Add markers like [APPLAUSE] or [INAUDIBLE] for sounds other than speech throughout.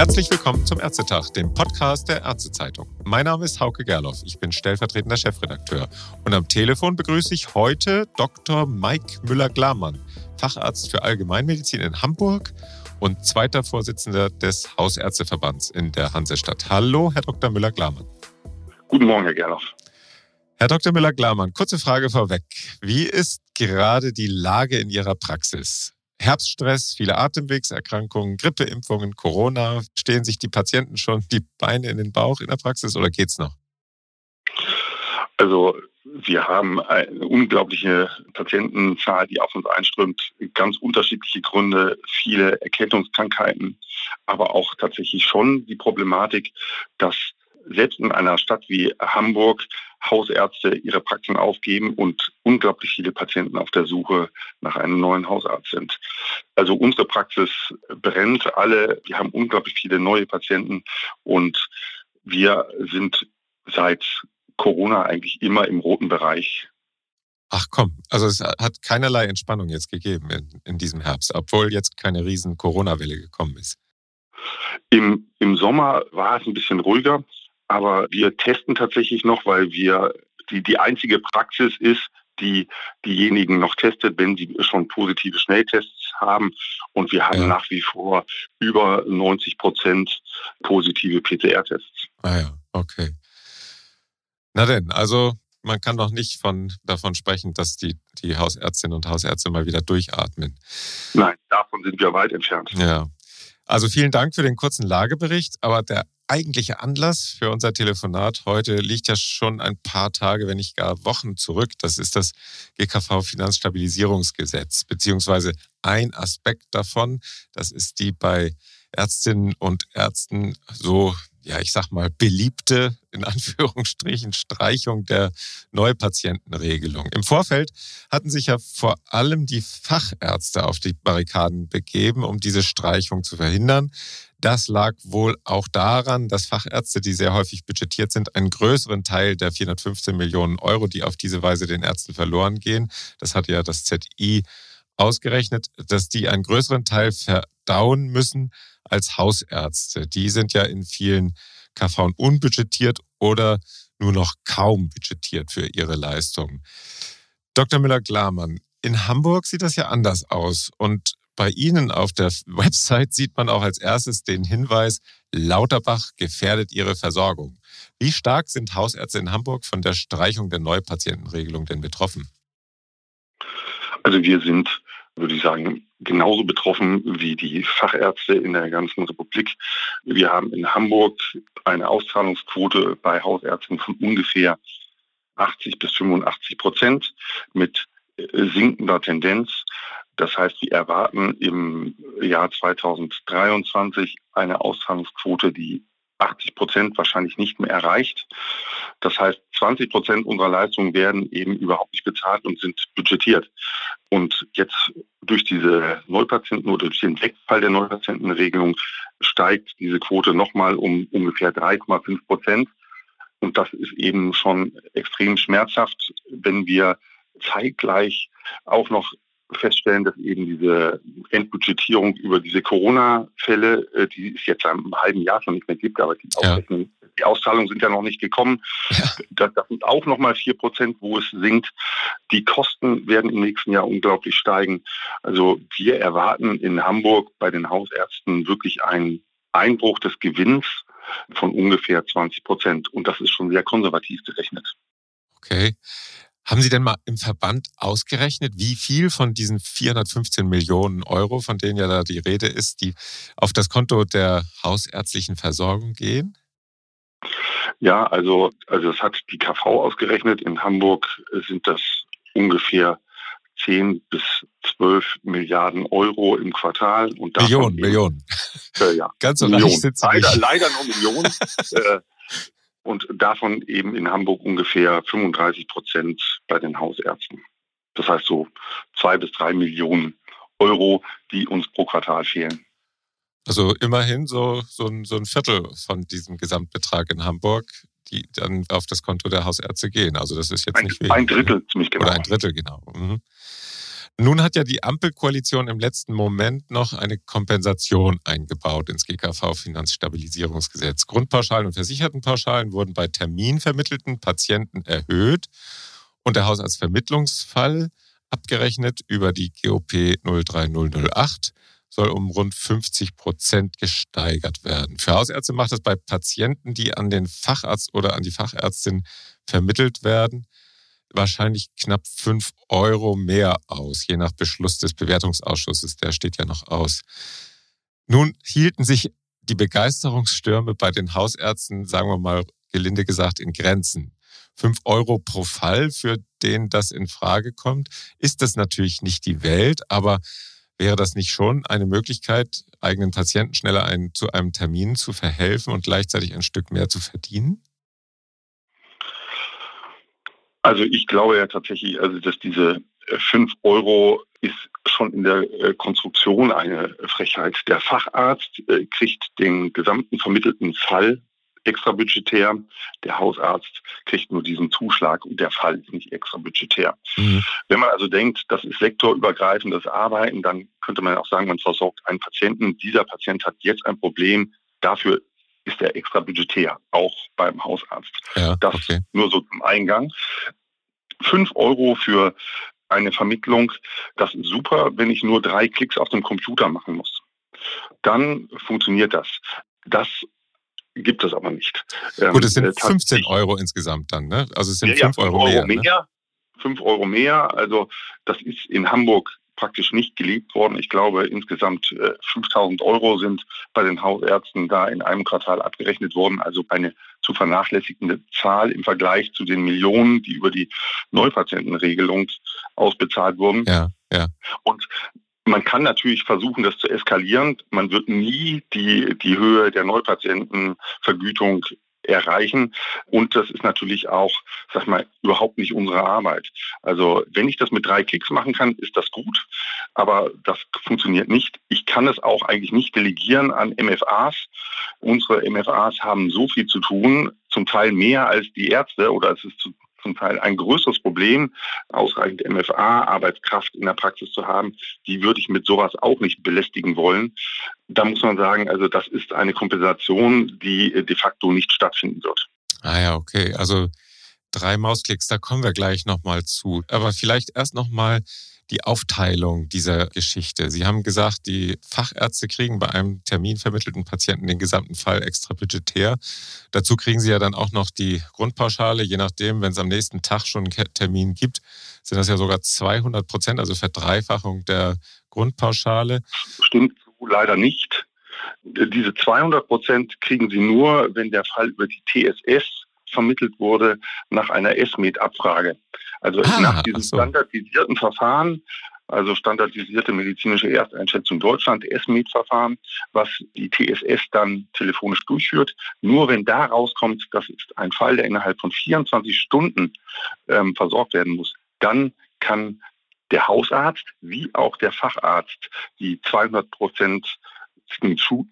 Herzlich willkommen zum Ärztetag, dem Podcast der Ärztezeitung. Mein Name ist Hauke Gerloff, ich bin stellvertretender Chefredakteur. Und am Telefon begrüße ich heute Dr. Mike Müller-Glamann, Facharzt für Allgemeinmedizin in Hamburg und zweiter Vorsitzender des Hausärzteverbands in der Hansestadt. Hallo, Herr Dr. Müller-Glamann. Guten Morgen, Herr Gerloff. Herr Dr. Müller-Glamann, kurze Frage vorweg. Wie ist gerade die Lage in Ihrer Praxis? Herbststress, viele Atemwegserkrankungen, Grippeimpfungen, Corona. Stehen sich die Patienten schon die Beine in den Bauch in der Praxis oder geht's noch? Also wir haben eine unglaubliche Patientenzahl, die auf uns einströmt. Ganz unterschiedliche Gründe, viele Erkältungskrankheiten, aber auch tatsächlich schon die Problematik, dass selbst in einer Stadt wie Hamburg Hausärzte ihre Praxen aufgeben und unglaublich viele Patienten auf der Suche nach einem neuen Hausarzt sind. Also unsere Praxis brennt alle. Wir haben unglaublich viele neue Patienten und wir sind seit Corona eigentlich immer im roten Bereich. Ach komm, also es hat keinerlei Entspannung jetzt gegeben in, in diesem Herbst, obwohl jetzt keine riesen Corona-Welle gekommen ist. Im, Im Sommer war es ein bisschen ruhiger. Aber wir testen tatsächlich noch, weil wir die, die einzige Praxis ist, die diejenigen noch testet, wenn sie schon positive Schnelltests haben. Und wir haben ja. nach wie vor über 90 Prozent positive PCR-Tests. Ah ja, okay. Na denn, also man kann doch nicht von, davon sprechen, dass die, die Hausärztinnen und Hausärzte mal wieder durchatmen. Nein, davon sind wir weit entfernt. Ja. Also vielen Dank für den kurzen Lagebericht, aber der eigentliche Anlass für unser Telefonat heute liegt ja schon ein paar Tage, wenn nicht gar Wochen zurück. Das ist das GKV Finanzstabilisierungsgesetz, beziehungsweise ein Aspekt davon. Das ist die bei Ärztinnen und Ärzten so ja, ich sag mal, beliebte, in Anführungsstrichen, Streichung der Neupatientenregelung. Im Vorfeld hatten sich ja vor allem die Fachärzte auf die Barrikaden begeben, um diese Streichung zu verhindern. Das lag wohl auch daran, dass Fachärzte, die sehr häufig budgetiert sind, einen größeren Teil der 415 Millionen Euro, die auf diese Weise den Ärzten verloren gehen, das hat ja das ZI ausgerechnet, dass die einen größeren Teil verdauen müssen als Hausärzte. Die sind ja in vielen KV unbudgetiert oder nur noch kaum budgetiert für ihre Leistungen. Dr. Müller-Glamann, in Hamburg sieht das ja anders aus. Und bei Ihnen auf der [LAUGHS] Website sieht man auch als erstes den Hinweis, Lauterbach gefährdet Ihre Versorgung. Wie stark sind Hausärzte in Hamburg von der Streichung der Neupatientenregelung denn betroffen? Also wir sind würde ich sagen, genauso betroffen wie die Fachärzte in der ganzen Republik. Wir haben in Hamburg eine Auszahlungsquote bei Hausärzten von ungefähr 80 bis 85 Prozent mit äh, sinkender Tendenz. Das heißt, wir erwarten im Jahr 2023 eine Auszahlungsquote, die 80 Prozent wahrscheinlich nicht mehr erreicht. Das heißt, 20 Prozent unserer Leistungen werden eben überhaupt nicht bezahlt und sind budgetiert. Und jetzt durch diese Neupatienten oder durch den Wegfall der Neupatientenregelung steigt diese Quote nochmal um ungefähr 3,5 Prozent. Und das ist eben schon extrem schmerzhaft, wenn wir zeitgleich auch noch feststellen, dass eben diese Endbudgetierung über diese Corona-Fälle, äh, die es jetzt einem halben Jahr schon nicht mehr gibt, aber die, ja. die Auszahlungen sind ja noch nicht gekommen. Ja. Das, das sind auch nochmal vier Prozent, wo es sinkt. Die Kosten werden im nächsten Jahr unglaublich steigen. Also wir erwarten in Hamburg bei den Hausärzten wirklich einen Einbruch des Gewinns von ungefähr 20 Prozent. Und das ist schon sehr konservativ gerechnet. Okay. Haben Sie denn mal im Verband ausgerechnet, wie viel von diesen 415 Millionen Euro, von denen ja da die Rede ist, die auf das Konto der hausärztlichen Versorgung gehen? Ja, also, also das hat die KV ausgerechnet. In Hamburg sind das ungefähr 10 bis 12 Milliarden Euro im Quartal. Und Millionen, eben, Millionen. Äh, ja, Ganz so Millionen. Leider, leider nur Millionen. [LAUGHS] äh, und davon eben in Hamburg ungefähr 35 Prozent bei den Hausärzten. Das heißt so zwei bis drei Millionen Euro, die uns pro Quartal fehlen. Also immerhin so, so, ein, so ein Viertel von diesem Gesamtbetrag in Hamburg, die dann auf das Konto der Hausärzte gehen. Also das ist jetzt ein, nicht wenig. Ein Drittel ziemlich genau. Oder ein Drittel, genau. Mhm. Nun hat ja die Ampelkoalition im letzten Moment noch eine Kompensation eingebaut ins GKV-Finanzstabilisierungsgesetz. Grundpauschalen und Versichertenpauschalen wurden bei terminvermittelten Patienten erhöht und der Haushaltsvermittlungsfall abgerechnet über die GOP 03008 soll um rund 50 Prozent gesteigert werden. Für Hausärzte macht es bei Patienten, die an den Facharzt oder an die Fachärztin vermittelt werden, wahrscheinlich knapp 5 Euro mehr aus, je nach Beschluss des Bewertungsausschusses. Der steht ja noch aus. Nun hielten sich die Begeisterungsstürme bei den Hausärzten, sagen wir mal gelinde gesagt, in Grenzen. 5 Euro pro Fall, für den das in Frage kommt, ist das natürlich nicht die Welt, aber Wäre das nicht schon eine Möglichkeit, eigenen Patienten schneller ein, zu einem Termin zu verhelfen und gleichzeitig ein Stück mehr zu verdienen? Also ich glaube ja tatsächlich, also dass diese 5 äh, Euro ist schon in der äh, Konstruktion eine Frechheit. Der Facharzt äh, kriegt den gesamten vermittelten Fall extrabudgetär. Der Hausarzt kriegt nur diesen Zuschlag und der Fall ist nicht extrabudgetär. Mhm. Wenn man also denkt, das ist sektorübergreifendes Arbeiten, dann könnte man auch sagen, man versorgt einen Patienten. Dieser Patient hat jetzt ein Problem. Dafür ist er extrabudgetär, auch beim Hausarzt. Ja, das okay. nur so zum Eingang. Fünf Euro für eine Vermittlung, das ist super, wenn ich nur drei Klicks auf dem Computer machen muss. Dann funktioniert das. Das gibt es aber nicht. Gut, es sind 15 ähm, Euro insgesamt dann, ne? Also es sind ja, 5 ja, Euro, Euro mehr. mehr ne? 5 Euro mehr. Also das ist in Hamburg praktisch nicht gelebt worden. Ich glaube, insgesamt 5000 äh, Euro sind bei den Hausärzten da in einem Quartal abgerechnet worden. Also eine zu vernachlässigende Zahl im Vergleich zu den Millionen, die über die Neupatientenregelung ausbezahlt wurden. Ja, ja. Und man kann natürlich versuchen, das zu eskalieren. Man wird nie die, die Höhe der Neupatientenvergütung erreichen. Und das ist natürlich auch, sag mal, überhaupt nicht unsere Arbeit. Also wenn ich das mit drei Klicks machen kann, ist das gut. Aber das funktioniert nicht. Ich kann es auch eigentlich nicht delegieren an MFAs. Unsere MFAs haben so viel zu tun, zum Teil mehr als die Ärzte oder es ist zu zum Teil ein größeres Problem, ausreichend MFA, Arbeitskraft in der Praxis zu haben. Die würde ich mit sowas auch nicht belästigen wollen. Da muss man sagen, also das ist eine Kompensation, die de facto nicht stattfinden wird. Ah ja, okay. Also drei Mausklicks, da kommen wir gleich nochmal zu. Aber vielleicht erst nochmal die Aufteilung dieser Geschichte. Sie haben gesagt, die Fachärzte kriegen bei einem terminvermittelten Patienten den gesamten Fall extra budgetär. Dazu kriegen sie ja dann auch noch die Grundpauschale, je nachdem, wenn es am nächsten Tag schon einen Termin gibt, sind das ja sogar 200 Prozent, also Verdreifachung der Grundpauschale. Stimmt so leider nicht. Diese 200 Prozent kriegen sie nur, wenn der Fall über die TSS vermittelt wurde nach einer SMED-Abfrage. Also ah, nach diesem so. standardisierten Verfahren, also standardisierte medizinische Ersteinschätzung Deutschland, SMED-Verfahren, was die TSS dann telefonisch durchführt. Nur wenn da rauskommt, das ist ein Fall, der innerhalb von 24 Stunden ähm, versorgt werden muss, dann kann der Hausarzt wie auch der Facharzt die 200 Prozent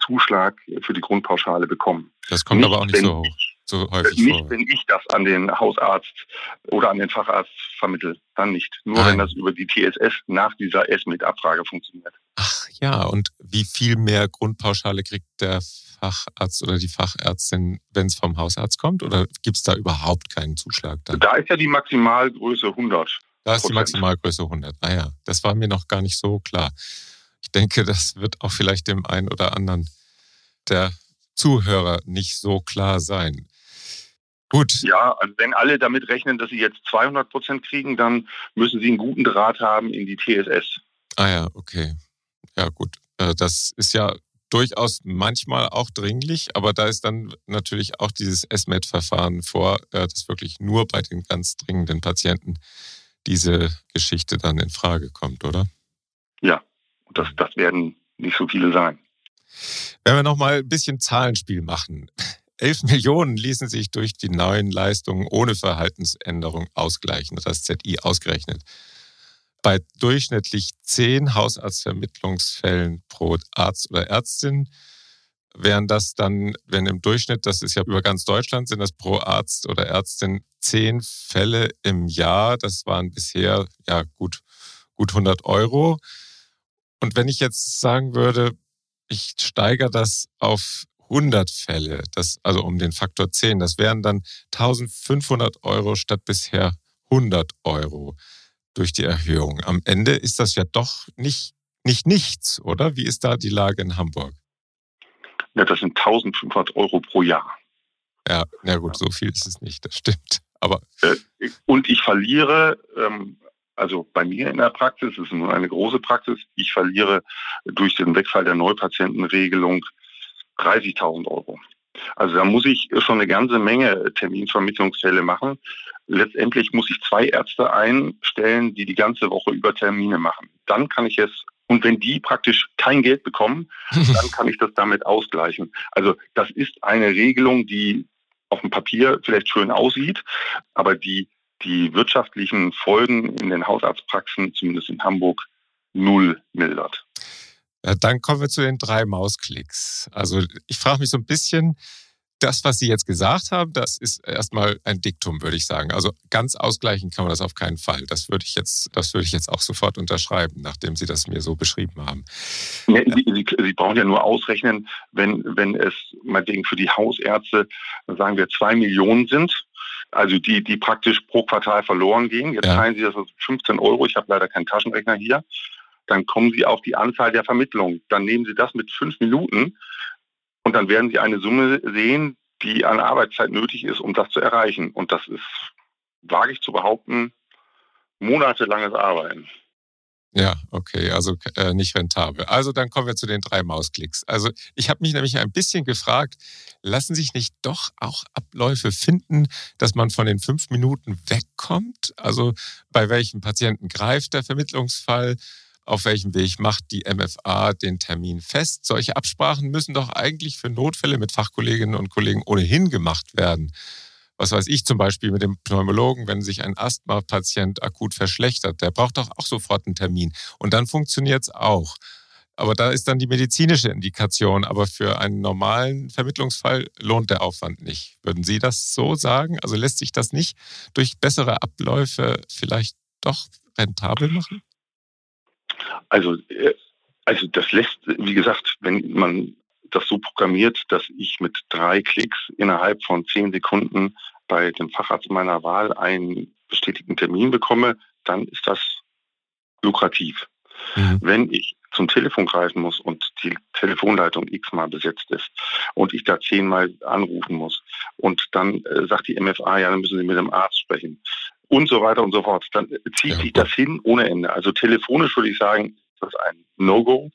Zuschlag für die Grundpauschale bekommen. Das kommt nicht, aber auch nicht so hoch so häufig nicht, vor. wenn ich das an den Hausarzt oder an den Facharzt vermittle, dann nicht. Nur Nein. wenn das über die TSS nach dieser S-Mit-Abfrage funktioniert. Ach ja, und wie viel mehr Grundpauschale kriegt der Facharzt oder die Fachärztin, wenn es vom Hausarzt kommt? Oder gibt es da überhaupt keinen Zuschlag? Dann? Da ist ja die Maximalgröße 100. Da ist die Maximalgröße 100. Ah ja, das war mir noch gar nicht so klar. Ich denke, das wird auch vielleicht dem einen oder anderen der Zuhörer nicht so klar sein. Gut. Ja, also wenn alle damit rechnen, dass sie jetzt 200 Prozent kriegen, dann müssen sie einen guten Draht haben in die TSS. Ah ja, okay. Ja, gut. Äh, das ist ja durchaus manchmal auch dringlich, aber da ist dann natürlich auch dieses SMED-Verfahren vor, äh, dass wirklich nur bei den ganz dringenden Patienten diese Geschichte dann in Frage kommt, oder? Ja, das, das werden nicht so viele sein. Wenn wir nochmal ein bisschen Zahlenspiel machen. 11 Millionen ließen sich durch die neuen Leistungen ohne Verhaltensänderung ausgleichen, hat das ZI ausgerechnet. Bei durchschnittlich 10 Hausarztvermittlungsfällen pro Arzt oder Ärztin wären das dann, wenn im Durchschnitt, das ist ja über ganz Deutschland, sind das pro Arzt oder Ärztin 10 Fälle im Jahr. Das waren bisher, ja gut, gut 100 Euro. Und wenn ich jetzt sagen würde, ich steigere das auf 100 Fälle, das, also um den Faktor 10, das wären dann 1500 Euro statt bisher 100 Euro durch die Erhöhung. Am Ende ist das ja doch nicht, nicht nichts, oder? Wie ist da die Lage in Hamburg? Ja, das sind 1500 Euro pro Jahr. Ja, na gut, so viel ist es nicht, das stimmt. Aber äh, und ich verliere, ähm, also bei mir in der Praxis, es ist nur eine große Praxis, ich verliere durch den Wegfall der Neupatientenregelung 30.000 Euro. Also da muss ich schon eine ganze Menge Terminvermittlungsfälle machen. Letztendlich muss ich zwei Ärzte einstellen, die die ganze Woche über Termine machen. Dann kann ich es und wenn die praktisch kein Geld bekommen, [LAUGHS] dann kann ich das damit ausgleichen. Also das ist eine Regelung, die auf dem Papier vielleicht schön aussieht, aber die die wirtschaftlichen Folgen in den Hausarztpraxen, zumindest in Hamburg, null mildert. Dann kommen wir zu den drei Mausklicks. Also ich frage mich so ein bisschen, das, was Sie jetzt gesagt haben, das ist erstmal ein Diktum, würde ich sagen. Also ganz ausgleichen kann man das auf keinen Fall. Das würde ich jetzt, das würde ich jetzt auch sofort unterschreiben, nachdem Sie das mir so beschrieben haben. Ja, Sie, Sie, Sie, brauchen ja nur ausrechnen, wenn, wenn es meinetwegen für die Hausärzte, sagen wir, zwei Millionen sind, also die, die praktisch pro Quartal verloren gehen. Jetzt ja. teilen Sie das auf 15 Euro. Ich habe leider keinen Taschenrechner hier. Dann kommen Sie auf die Anzahl der Vermittlungen. Dann nehmen Sie das mit fünf Minuten und dann werden Sie eine Summe sehen, die an Arbeitszeit nötig ist, um das zu erreichen. Und das ist, wage ich zu behaupten, monatelanges Arbeiten. Ja, okay, also äh, nicht rentabel. Also dann kommen wir zu den drei Mausklicks. Also ich habe mich nämlich ein bisschen gefragt, lassen sich nicht doch auch Abläufe finden, dass man von den fünf Minuten wegkommt? Also bei welchem Patienten greift der Vermittlungsfall? Auf welchem Weg macht die MFA den Termin fest. Solche Absprachen müssen doch eigentlich für Notfälle mit Fachkolleginnen und Kollegen ohnehin gemacht werden. Was weiß ich zum Beispiel mit dem Pneumologen, wenn sich ein Asthma-Patient akut verschlechtert, der braucht doch auch sofort einen Termin. Und dann funktioniert es auch. Aber da ist dann die medizinische Indikation. Aber für einen normalen Vermittlungsfall lohnt der Aufwand nicht. Würden Sie das so sagen? Also lässt sich das nicht durch bessere Abläufe vielleicht doch rentabel machen? Also, äh, also das lässt, wie gesagt, wenn man das so programmiert, dass ich mit drei Klicks innerhalb von zehn Sekunden bei dem Facharzt meiner Wahl einen bestätigten Termin bekomme, dann ist das lukrativ. Mhm. Wenn ich zum Telefon greifen muss und die Telefonleitung x-mal besetzt ist und ich da zehnmal anrufen muss und dann äh, sagt die MFA, ja, dann müssen Sie mit dem Arzt sprechen und so weiter und so fort. Dann zieht ja. sich das hin ohne Ende. Also telefonisch würde ich sagen, ist das ein No-Go.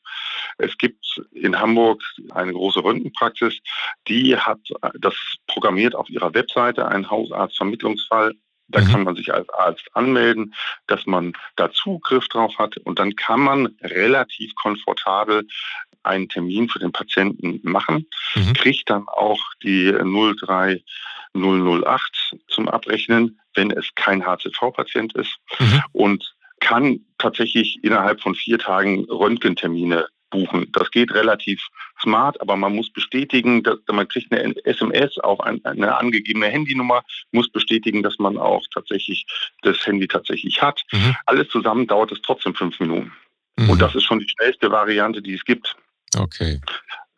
Es gibt in Hamburg eine große Röntgenpraxis, die hat das programmiert auf ihrer Webseite, einen Hausarztvermittlungsfall. Da mhm. kann man sich als Arzt anmelden, dass man da Zugriff drauf hat und dann kann man relativ komfortabel einen Termin für den Patienten machen, mhm. kriegt dann auch die 03008 zum Abrechnen, wenn es kein HCV-Patient ist mhm. und kann tatsächlich innerhalb von vier Tagen Röntgentermine buchen. Das geht relativ smart, aber man muss bestätigen, dass man kriegt eine SMS auf eine angegebene Handynummer, muss bestätigen, dass man auch tatsächlich das Handy tatsächlich hat. Mhm. Alles zusammen dauert es trotzdem fünf Minuten. Mhm. Und das ist schon die schnellste Variante, die es gibt. Okay.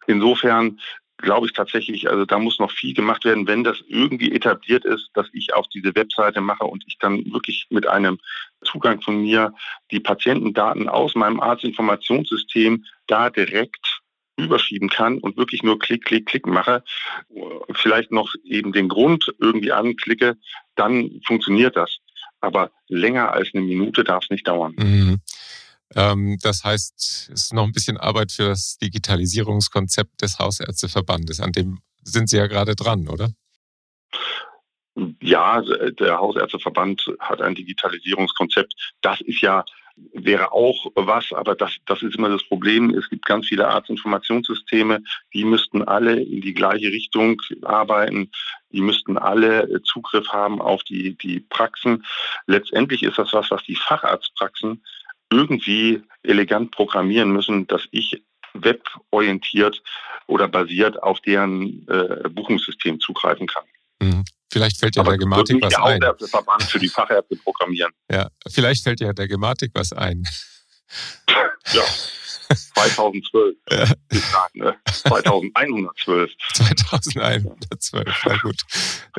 Insofern glaube ich tatsächlich, also da muss noch viel gemacht werden, wenn das irgendwie etabliert ist, dass ich auf diese Webseite mache und ich dann wirklich mit einem Zugang von mir die Patientendaten aus meinem Arztinformationssystem da direkt überschieben kann und wirklich nur Klick, Klick, Klick mache, vielleicht noch eben den Grund irgendwie anklicke, dann funktioniert das. Aber länger als eine Minute darf es nicht dauern. Mhm. Ähm, das heißt, es ist noch ein bisschen Arbeit für das Digitalisierungskonzept des Hausärzteverbandes. An dem sind Sie ja gerade dran, oder? Ja, der Hausärzteverband hat ein Digitalisierungskonzept. Das ist ja wäre auch was, aber das, das ist immer das Problem. Es gibt ganz viele Arztinformationssysteme, die müssten alle in die gleiche Richtung arbeiten. Die müssten alle Zugriff haben auf die, die Praxen. Letztendlich ist das was, was die Facharztpraxen irgendwie elegant programmieren müssen, dass ich weborientiert oder basiert auf deren äh, Buchungssystem zugreifen kann. Mhm. Vielleicht fällt ja Aber der Gematik was der ein. Der Verband für die [LAUGHS] Fachärzte programmieren. Ja, vielleicht fällt ja der Gematik was ein. ja. 2012. [LAUGHS] Ja. Ne? 2112. 2112, na gut.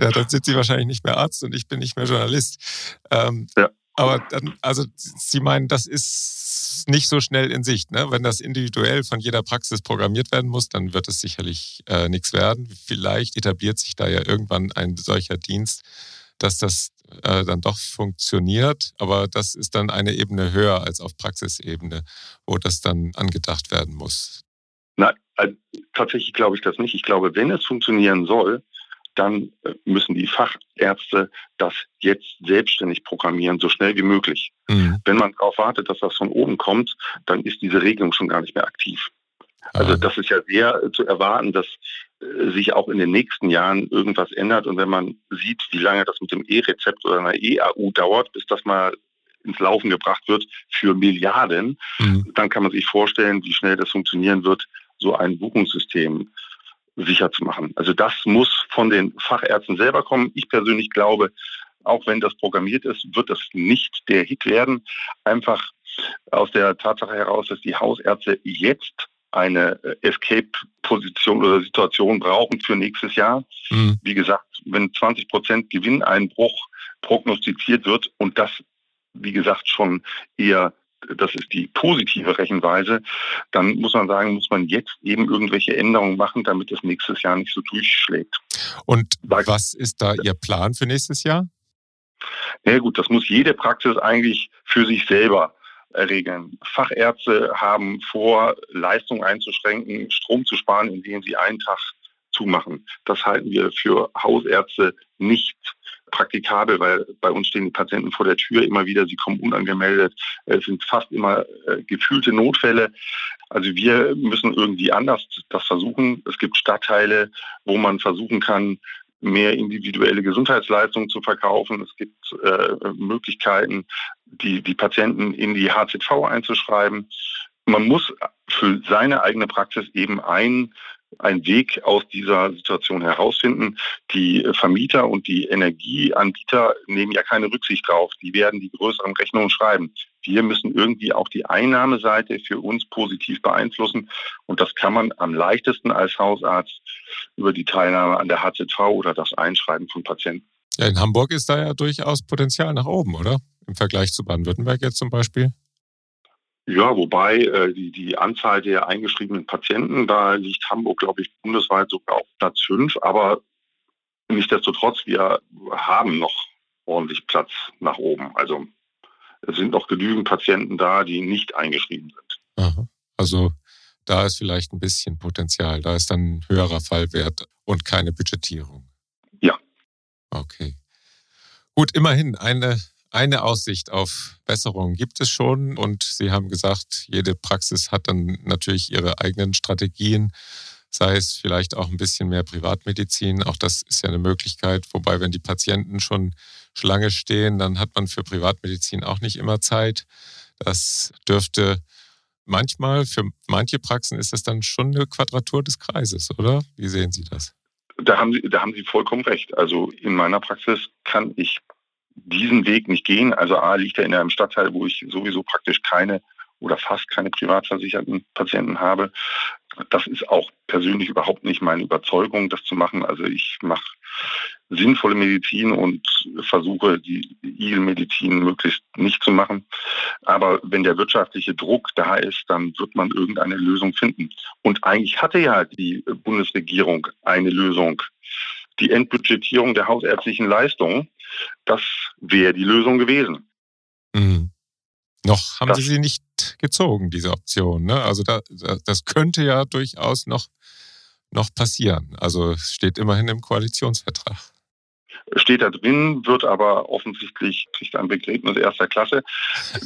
Ja, dann sind Sie wahrscheinlich nicht mehr Arzt und ich bin nicht mehr Journalist. Ähm, ja. Aber dann, also Sie meinen, das ist nicht so schnell in Sicht. Ne? Wenn das individuell von jeder Praxis programmiert werden muss, dann wird es sicherlich äh, nichts werden. Vielleicht etabliert sich da ja irgendwann ein solcher Dienst, dass das äh, dann doch funktioniert. Aber das ist dann eine Ebene höher als auf Praxisebene, wo das dann angedacht werden muss. Nein, also, tatsächlich glaube ich das nicht. Ich glaube, wenn es funktionieren soll, dann äh, müssen die Fachärzte das jetzt selbstständig programmieren, so schnell wie möglich. Mhm. Wenn man darauf wartet, dass das von oben kommt, dann ist diese Regelung schon gar nicht mehr aktiv. Also ah. das ist ja sehr zu erwarten, dass äh, sich auch in den nächsten Jahren irgendwas ändert. Und wenn man sieht, wie lange das mit dem E-Rezept oder einer E-AU dauert, bis das mal ins Laufen gebracht wird für Milliarden, mhm. dann kann man sich vorstellen, wie schnell das funktionieren wird, so ein Buchungssystem sicher zu machen. Also das muss von den Fachärzten selber kommen. Ich persönlich glaube, auch wenn das programmiert ist, wird das nicht der Hit werden. Einfach aus der Tatsache heraus, dass die Hausärzte jetzt eine äh, Escape-Position oder Situation brauchen für nächstes Jahr. Mhm. Wie gesagt, wenn 20 Prozent Gewinneinbruch prognostiziert wird und das, wie gesagt, schon eher das ist die positive Rechenweise, dann muss man sagen, muss man jetzt eben irgendwelche Änderungen machen, damit es nächstes Jahr nicht so durchschlägt. Und was ist da Ihr Plan für nächstes Jahr? Na ja, gut, das muss jede Praxis eigentlich für sich selber regeln. Fachärzte haben vor, Leistung einzuschränken, Strom zu sparen, indem sie einen Tag zumachen. Das halten wir für Hausärzte nicht praktikabel, weil bei uns stehen die Patienten vor der Tür immer wieder, sie kommen unangemeldet. Es sind fast immer äh, gefühlte Notfälle. Also wir müssen irgendwie anders das versuchen. Es gibt Stadtteile, wo man versuchen kann, mehr individuelle Gesundheitsleistungen zu verkaufen. Es gibt äh, Möglichkeiten, die, die Patienten in die HZV einzuschreiben. Man muss für seine eigene Praxis eben ein einen Weg aus dieser Situation herausfinden. Die Vermieter und die Energieanbieter nehmen ja keine Rücksicht drauf. Die werden die größeren Rechnungen schreiben. Wir müssen irgendwie auch die Einnahmeseite für uns positiv beeinflussen. Und das kann man am leichtesten als Hausarzt über die Teilnahme an der HZV oder das Einschreiben von Patienten. Ja, in Hamburg ist da ja durchaus Potenzial nach oben, oder? Im Vergleich zu Baden-Württemberg jetzt zum Beispiel? Ja, wobei äh, die, die Anzahl der eingeschriebenen Patienten, da liegt Hamburg, glaube ich, bundesweit sogar auf Platz fünf. Aber nichtsdestotrotz, wir haben noch ordentlich Platz nach oben. Also es sind noch genügend Patienten da, die nicht eingeschrieben sind. Aha. Also da ist vielleicht ein bisschen Potenzial. Da ist dann ein höherer Fallwert und keine Budgetierung. Ja. Okay. Gut, immerhin eine eine Aussicht auf Besserung gibt es schon und Sie haben gesagt, jede Praxis hat dann natürlich ihre eigenen Strategien, sei es vielleicht auch ein bisschen mehr Privatmedizin. Auch das ist ja eine Möglichkeit. Wobei, wenn die Patienten schon Schlange stehen, dann hat man für Privatmedizin auch nicht immer Zeit. Das dürfte manchmal, für manche Praxen ist das dann schon eine Quadratur des Kreises, oder? Wie sehen Sie das? Da haben Sie, da haben Sie vollkommen recht. Also in meiner Praxis kann ich diesen Weg nicht gehen. Also A liegt er in einem Stadtteil, wo ich sowieso praktisch keine oder fast keine privatversicherten Patienten habe. Das ist auch persönlich überhaupt nicht meine Überzeugung, das zu machen. Also ich mache sinnvolle Medizin und versuche die IGEL-Medizin möglichst nicht zu machen. Aber wenn der wirtschaftliche Druck da ist, dann wird man irgendeine Lösung finden. Und eigentlich hatte ja die Bundesregierung eine Lösung. Die Endbudgetierung der hausärztlichen Leistungen das wäre die Lösung gewesen. Mhm. Noch haben das, Sie sie nicht gezogen, diese Option. Ne? Also da, das könnte ja durchaus noch, noch passieren. Also es steht immerhin im Koalitionsvertrag steht da drin, wird aber offensichtlich kriegt ein Begräbnis erster Klasse.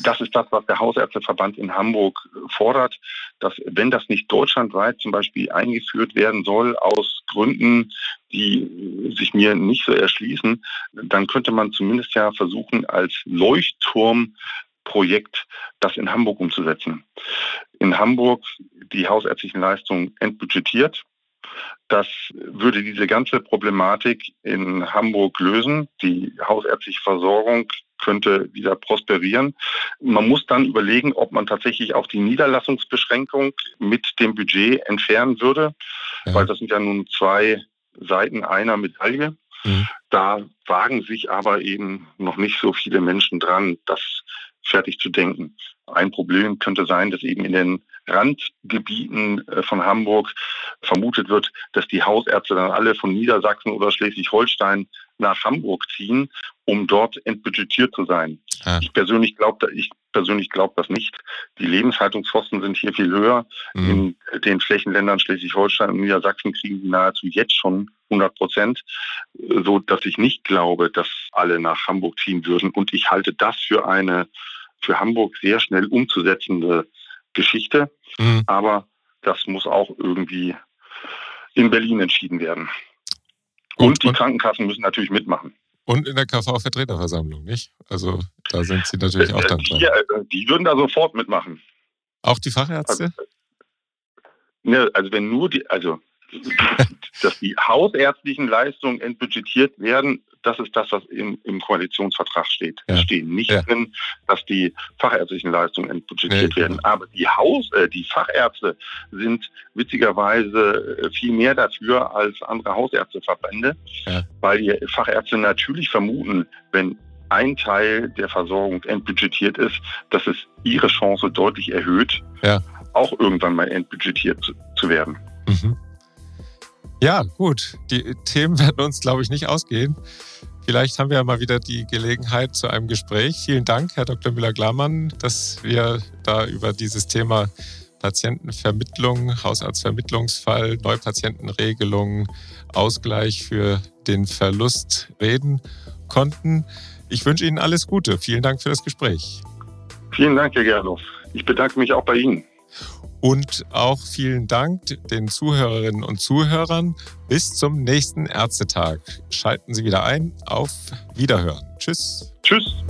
Das ist das, was der Hausärzteverband in Hamburg fordert, dass wenn das nicht deutschlandweit zum Beispiel eingeführt werden soll, aus Gründen, die sich mir nicht so erschließen, dann könnte man zumindest ja versuchen, als Leuchtturmprojekt das in Hamburg umzusetzen. In Hamburg die hausärztlichen Leistungen entbudgetiert Das würde diese ganze Problematik in Hamburg lösen. Die hausärztliche Versorgung könnte wieder prosperieren. Man muss dann überlegen, ob man tatsächlich auch die Niederlassungsbeschränkung mit dem Budget entfernen würde, ja. weil das sind ja nun zwei Seiten einer Medaille. Mhm. Da wagen sich aber eben noch nicht so viele Menschen dran, das fertig zu denken. Ein Problem könnte sein, dass eben in den Randgebieten äh, von Hamburg vermutet wird, dass die Hausärzte dann alle von Niedersachsen oder Schleswig-Holstein nach Hamburg ziehen, um dort entbudgetiert zu sein. Ah. Ich persönlich glaube ich persönlich glaube das nicht. Die Lebenshaltungskosten sind hier viel höher. Mhm. In den Flächenländern Schleswig-Holstein und Niedersachsen kriegen sie nahezu jetzt schon 100 Prozent, so dass ich nicht glaube, dass alle nach Hamburg ziehen würden. Und ich halte das für eine für Hamburg sehr schnell umzusetzende Geschichte. Mhm. Aber das muss auch irgendwie in Berlin entschieden werden. Und, und die Krankenkassen müssen natürlich mitmachen. Und in der KV-Vertreterversammlung, nicht? Also da sind Sie natürlich auch dann dran. Die, äh, die würden da sofort mitmachen. Auch die Fachärzte? Also, ne, also wenn nur die, also [LAUGHS] dass die hausärztlichen Leistungen entbudgetiert werden, das ist das, was im, im Koalitionsvertrag steht. Ja. Es steht nicht ja. drin, dass die fachärztlichen Leistungen entbudgetiert nee, werden. Genau. Aber die Haus, äh, die Fachärzte sind witzigerweise äh, viel mehr dafür als andere Hausärzteverbände, ja. weil die Fachärzte natürlich vermuten, wenn ein Teil der Versorgung entbudgetiert ist, dass es ihre Chance deutlich erhöht, auch irgendwann mal entbudgetiert zu, zu werden. Mhm. Ja, gut. Die Themen werden uns, glaube ich, nicht ausgehen. Vielleicht haben wir ja mal wieder die Gelegenheit zu einem Gespräch. Vielen Dank, Herr Dr. Müller-Glamann, dass wir da über dieses Thema Patientenvermittlung, Hausarztvermittlungsfall, Neupatientenregelung, Ausgleich für den Verlust reden konnten. Ich wünsche Ihnen alles Gute. Vielen Dank für das Gespräch. Vielen Dank, Herr Gerloff. Ich bedanke mich auch bei Ihnen. Und auch vielen Dank den Zuhörerinnen und Zuhörern. Bis zum nächsten Ärztetag. Schalten Sie wieder ein. Auf Wiederhören. Tschüss. Tschüss.